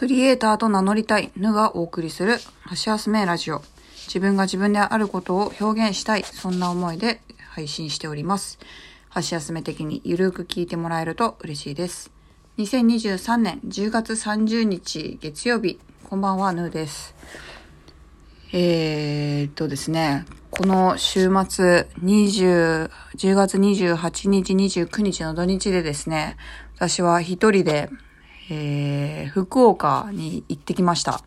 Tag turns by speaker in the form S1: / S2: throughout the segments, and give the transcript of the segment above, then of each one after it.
S1: クリエイターと名乗りたい、ぬがお送りする、橋休めラジオ。自分が自分であることを表現したい、そんな思いで配信しております。橋休め的にゆるく聞いてもらえると嬉しいです。2023年10月30日月曜日、こんばんは、ぬです。えー、っとですね、この週末、20、10月28日、29日の土日でですね、私は一人で、えー、福岡に行ってきました。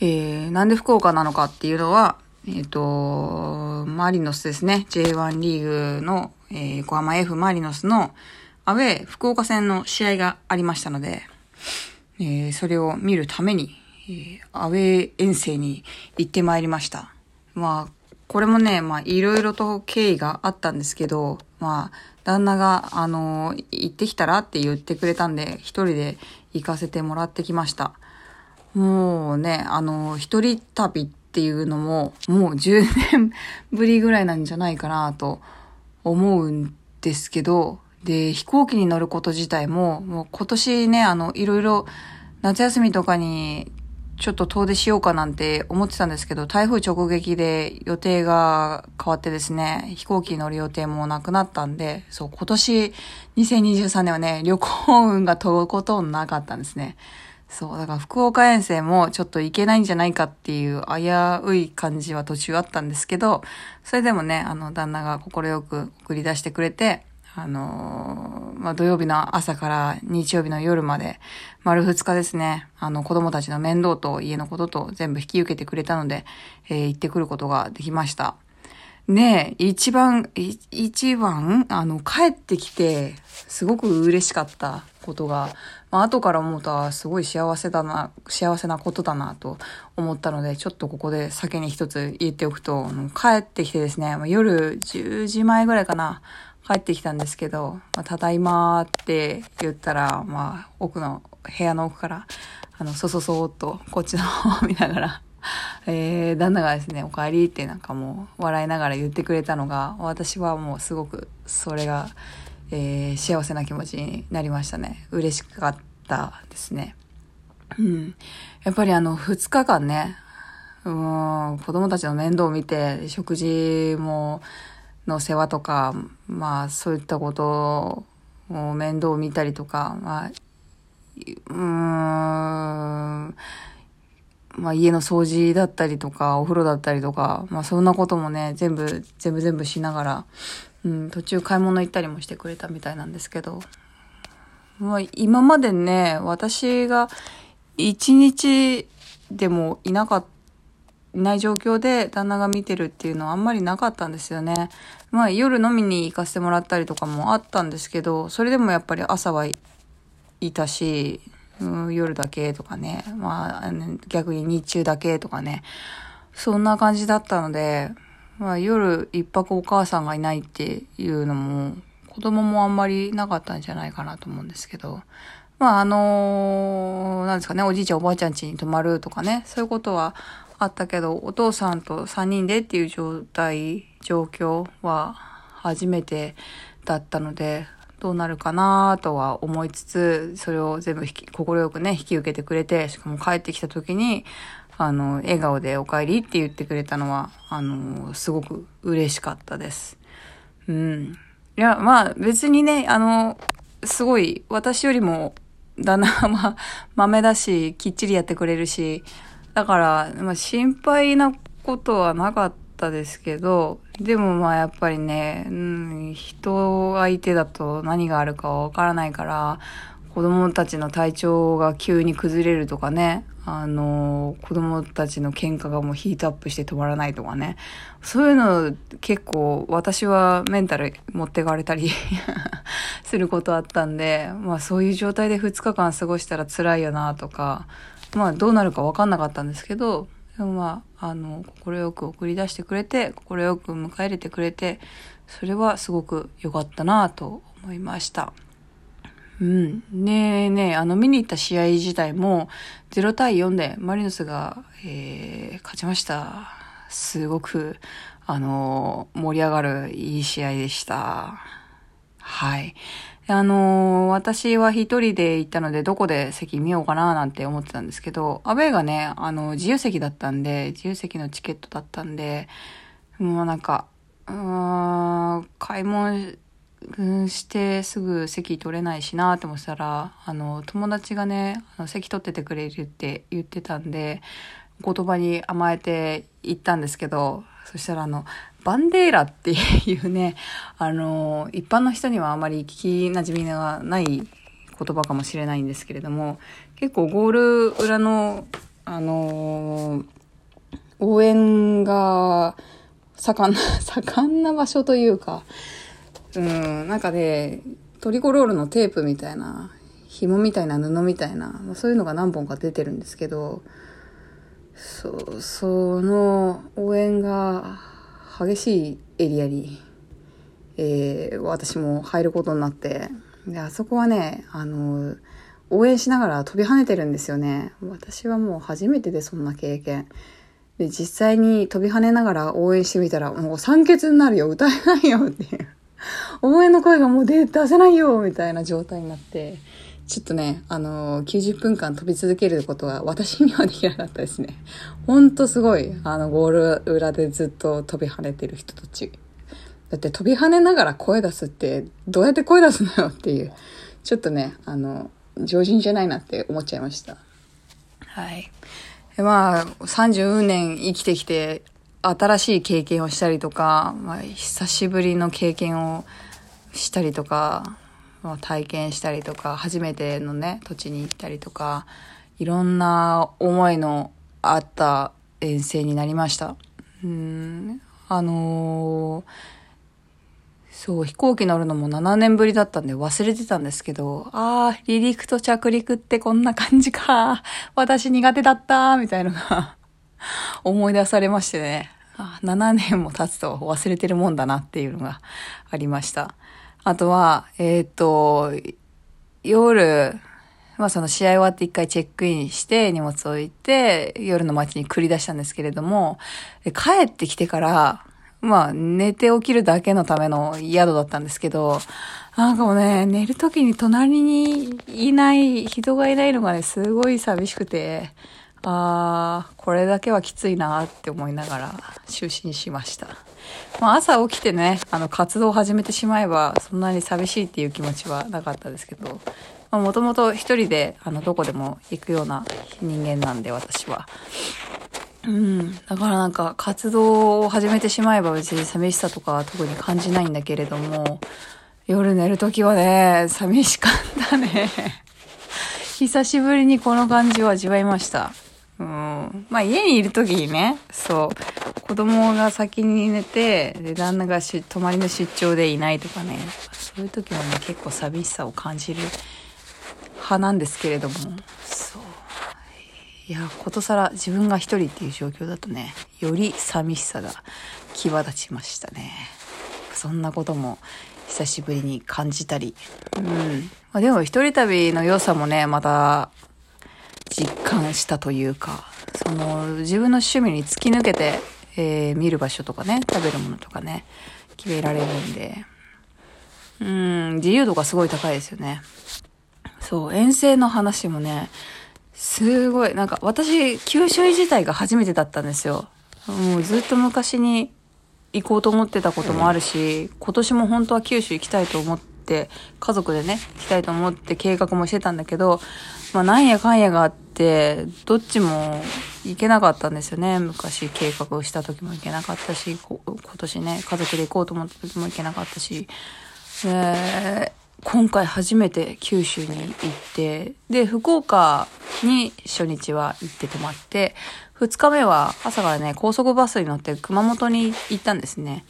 S1: えー、なんで福岡なのかっていうのは、えっ、と、マリノスですね。J1 リーグの、えー、横浜 F マリノスのアウェー福岡戦の試合がありましたので、えー、それを見るために、えー、アウェー遠征に行ってまいりました。まあ、これもね、まあ、いろいろと経緯があったんですけど、まあ、旦那が、あの、行ってきたらって言ってくれたんで、一人で行かせてもらってきました。もうね、あの、一人旅っていうのも、もう10年ぶりぐらいなんじゃないかなと思うんですけど、で、飛行機に乗ること自体も、もう今年ね、あの、いろいろ夏休みとかにちょっと遠出しようかなんて思ってたんですけど、台風直撃で予定が変わってですね、飛行機に乗る予定もなくなったんで、そう、今年2023年はね、旅行運が飛ぶことなかったんですね。そう、だから福岡遠征もちょっと行けないんじゃないかっていう危うい感じは途中あったんですけど、それでもね、あの、旦那が快く送り出してくれて、あのー、まあ、土曜日の朝から日曜日の夜まで、丸二日ですね、あの、子供たちの面倒と家のことと全部引き受けてくれたので、えー、行ってくることができました。ねえ、一番、一番、あの、帰ってきて、すごく嬉しかったことが、まあ、後から思うとは、すごい幸せだな、幸せなことだなと思ったので、ちょっとここで先に一つ言っておくと、帰ってきてですね、夜10時前ぐらいかな、帰ってきたんですけど、まあ、ただいまーって言ったら、まあ、奥の、部屋の奥から、あの、そそそーっと、こっちの方を見ながら、えー、旦那がですね、お帰りってなんかもう、笑いながら言ってくれたのが、私はもうすごく、それが、えー、幸せな気持ちになりましたね。嬉しかったですね。うん。やっぱりあの、二日間ね、うん、子供たちの面倒を見て、食事も、の世話とか、まあそういったことを面倒を見たりとか、まあ、うん、まあ家の掃除だったりとか、お風呂だったりとか、まあそんなこともね、全部、全部全部しながら、うん、途中買い物行ったりもしてくれたみたいなんですけど、まあ今までね、私が一日でもいなかったいない状況で旦那が見てるっていうのはあんまりなかったんですよね。まあ夜飲みに行かせてもらったりとかもあったんですけど、それでもやっぱり朝はいたし、うん、夜だけとかね、まあ逆に日中だけとかね、そんな感じだったので、まあ夜一泊お母さんがいないっていうのも、子供もあんまりなかったんじゃないかなと思うんですけど、まああのー、なんですかね、おじいちゃんおばあちゃん家に泊まるとかね、そういうことはあったけど、お父さんと3人でっていう状態、状況は初めてだったので、どうなるかなとは思いつつ、それを全部引き、快くね、引き受けてくれて、しかも帰ってきた時に、あの、笑顔でお帰りって言ってくれたのは、あの、すごく嬉しかったです。うん。いや、まあ別にね、あの、すごい、私よりも、旦那は豆だし、きっちりやってくれるし、だから、まあ、心配なことはなかったですけど、でもまあやっぱりね、うん、人相手だと何があるかわからないから、子供たちの体調が急に崩れるとかね、あの、子供たちの喧嘩がもうヒートアップして止まらないとかね。そういうの結構私はメンタル持ってかれたり することあったんで、まあそういう状態で2日間過ごしたら辛いよなとか、まあどうなるか分かんなかったんですけど、でもまあ、あの、快く送り出してくれて、快く迎え入れてくれて、それはすごく良かったなと思いました。うん。ねえねえ、あの見に行った試合自体も0対4でマリノスが、えー、勝ちました。すごく、あの、盛り上がるいい試合でした。はい。あのー、私は一人で行ったので、どこで席見ようかななんて思ってたんですけど、アベがね、あの、自由席だったんで、自由席のチケットだったんで、もうなんか、うーん、買い物してすぐ席取れないしなって思ってたら、あの、友達がね、あの席取っててくれるって言ってたんで、言葉に甘えて行ったんですけど、そしたらあの、バンデーラっていうね、あの、一般の人にはあまり聞き馴染みがない言葉かもしれないんですけれども、結構ゴール裏の、あの、応援が盛んな、盛んな場所というか、うん、なんかね、トリコロールのテープみたいな、紐みたいな布みたいな、そういうのが何本か出てるんですけど、そ、その応援が激しいエリアに、えー、私も入ることになって、で、あそこはね、あの、応援しながら飛び跳ねてるんですよね。私はもう初めてでそんな経験。で、実際に飛び跳ねながら応援してみたら、もう酸欠になるよ、歌えないよっていう。応援の声がもう出せないよみたいな状態になって、ちょっとね、あのー、90分間飛び続けることは私にはできなかったですね。ほんとすごい、あの、ゴール裏でずっと飛び跳ねてる人たち。だって飛び跳ねながら声出すって、どうやって声出すのよっていう、ちょっとね、あの、常人じゃないなって思っちゃいました。はい。まあ、30年生きてきて、新しい経験をしたりとか、まあ、久しぶりの経験をしたりとか、体験したりとか、初めてのね、土地に行ったりとか、いろんな思いのあった遠征になりました。うーん、あのー、そう、飛行機乗るのも7年ぶりだったんで忘れてたんですけど、ああ、離陸と着陸ってこんな感じか。私苦手だったみたいのが 思い出されましてね。あ7年も経つと忘れてるもんだなっていうのがありました。あとは、えっ、ー、と、夜、まあその試合終わって一回チェックインして荷物置いて夜の街に繰り出したんですけれども、帰ってきてから、まあ寝て起きるだけのための宿だったんですけど、なんかもうね、寝るときに隣にいない、人がいないのがね、すごい寂しくて、ああ、これだけはきついなって思いながら就寝しました。まあ、朝起きてね、あの活動を始めてしまえばそんなに寂しいっていう気持ちはなかったですけど、まあ、もともと一人であのどこでも行くような人間なんで私は。うん。だからなんか活動を始めてしまえば別に寂しさとかは特に感じないんだけれども、夜寝るときはね、寂しかったね。久しぶりにこの感じを味わいました。うん。まあ家にいる時にね、そう、子供が先に寝て、で、旦那がし泊まりの出張でいないとかね、そういう時はね、結構寂しさを感じる派なんですけれども、そう。いや、ことさら自分が一人っていう状況だとね、より寂しさが際立ちましたね。そんなことも久しぶりに感じたり。うん。まあ、でも一人旅の良さもね、また実感したというか、その自分の趣味に突き抜けて、えー、見る場所とかね、食べるものとかね、決められるんで、うん、自由度がすごい高いですよね。そう、遠征の話もね、すごい、なんか私、九州自体が初めてだったんですよ。もうずっと昔に行こうと思ってたこともあるし、今年も本当は九州行きたいと思って、家族でね、行きたいと思って計画もしてたんだけど、まあなんやかんやがあって、どっちも行けなかったんですよね。昔計画をした時も行けなかったし、今年ね、家族で行こうと思った時も行けなかったし、え今回初めて九州に行って、で、福岡に初日は行って泊まって、二日目は朝からね、高速バスに乗って熊本に行ったんですね。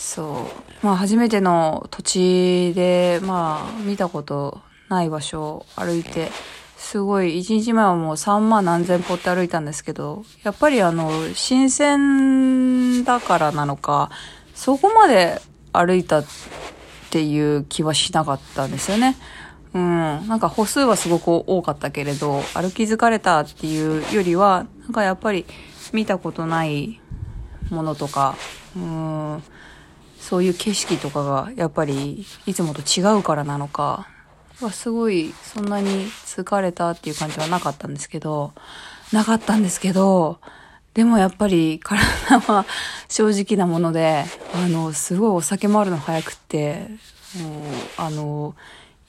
S1: そう。まあ初めての土地で、まあ見たことない場所を歩いて、すごい、一日前はもう3万何千歩って歩いたんですけど、やっぱりあの、新鮮だからなのか、そこまで歩いたっていう気はしなかったんですよね。うん。なんか歩数はすごく多かったけれど、歩き疲れたっていうよりは、なんかやっぱり見たことないものとか、うん、そういう景色とかがやっぱりいつもと違うからなのか、すごいそんなに疲れたっていう感じはなかったんですけど、なかったんですけど、でもやっぱり体は正直なもので、あの、すごいお酒回るの早くって、もう、あの、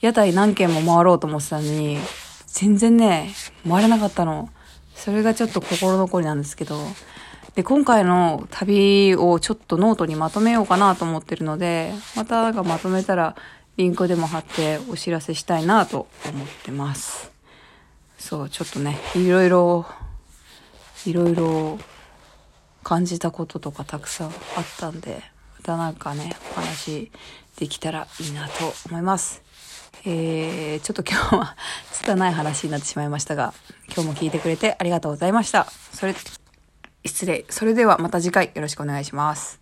S1: 屋台何軒も回ろうと思ってたのに、全然ね、回れなかったの。それがちょっと心残りなんですけど、で、今回の旅をちょっとノートにまとめようかなと思ってるので、またなんかまとめたらリンクでも貼ってお知らせしたいなと思ってます。そう、ちょっとね、いろいろ、いろいろ感じたこととかたくさんあったんで、またなんかね、お話できたらいいなと思います。えー、ちょっと今日は拙い話になってしまいましたが、今日も聞いてくれてありがとうございました。それ、失礼。それではまた次回よろしくお願いします。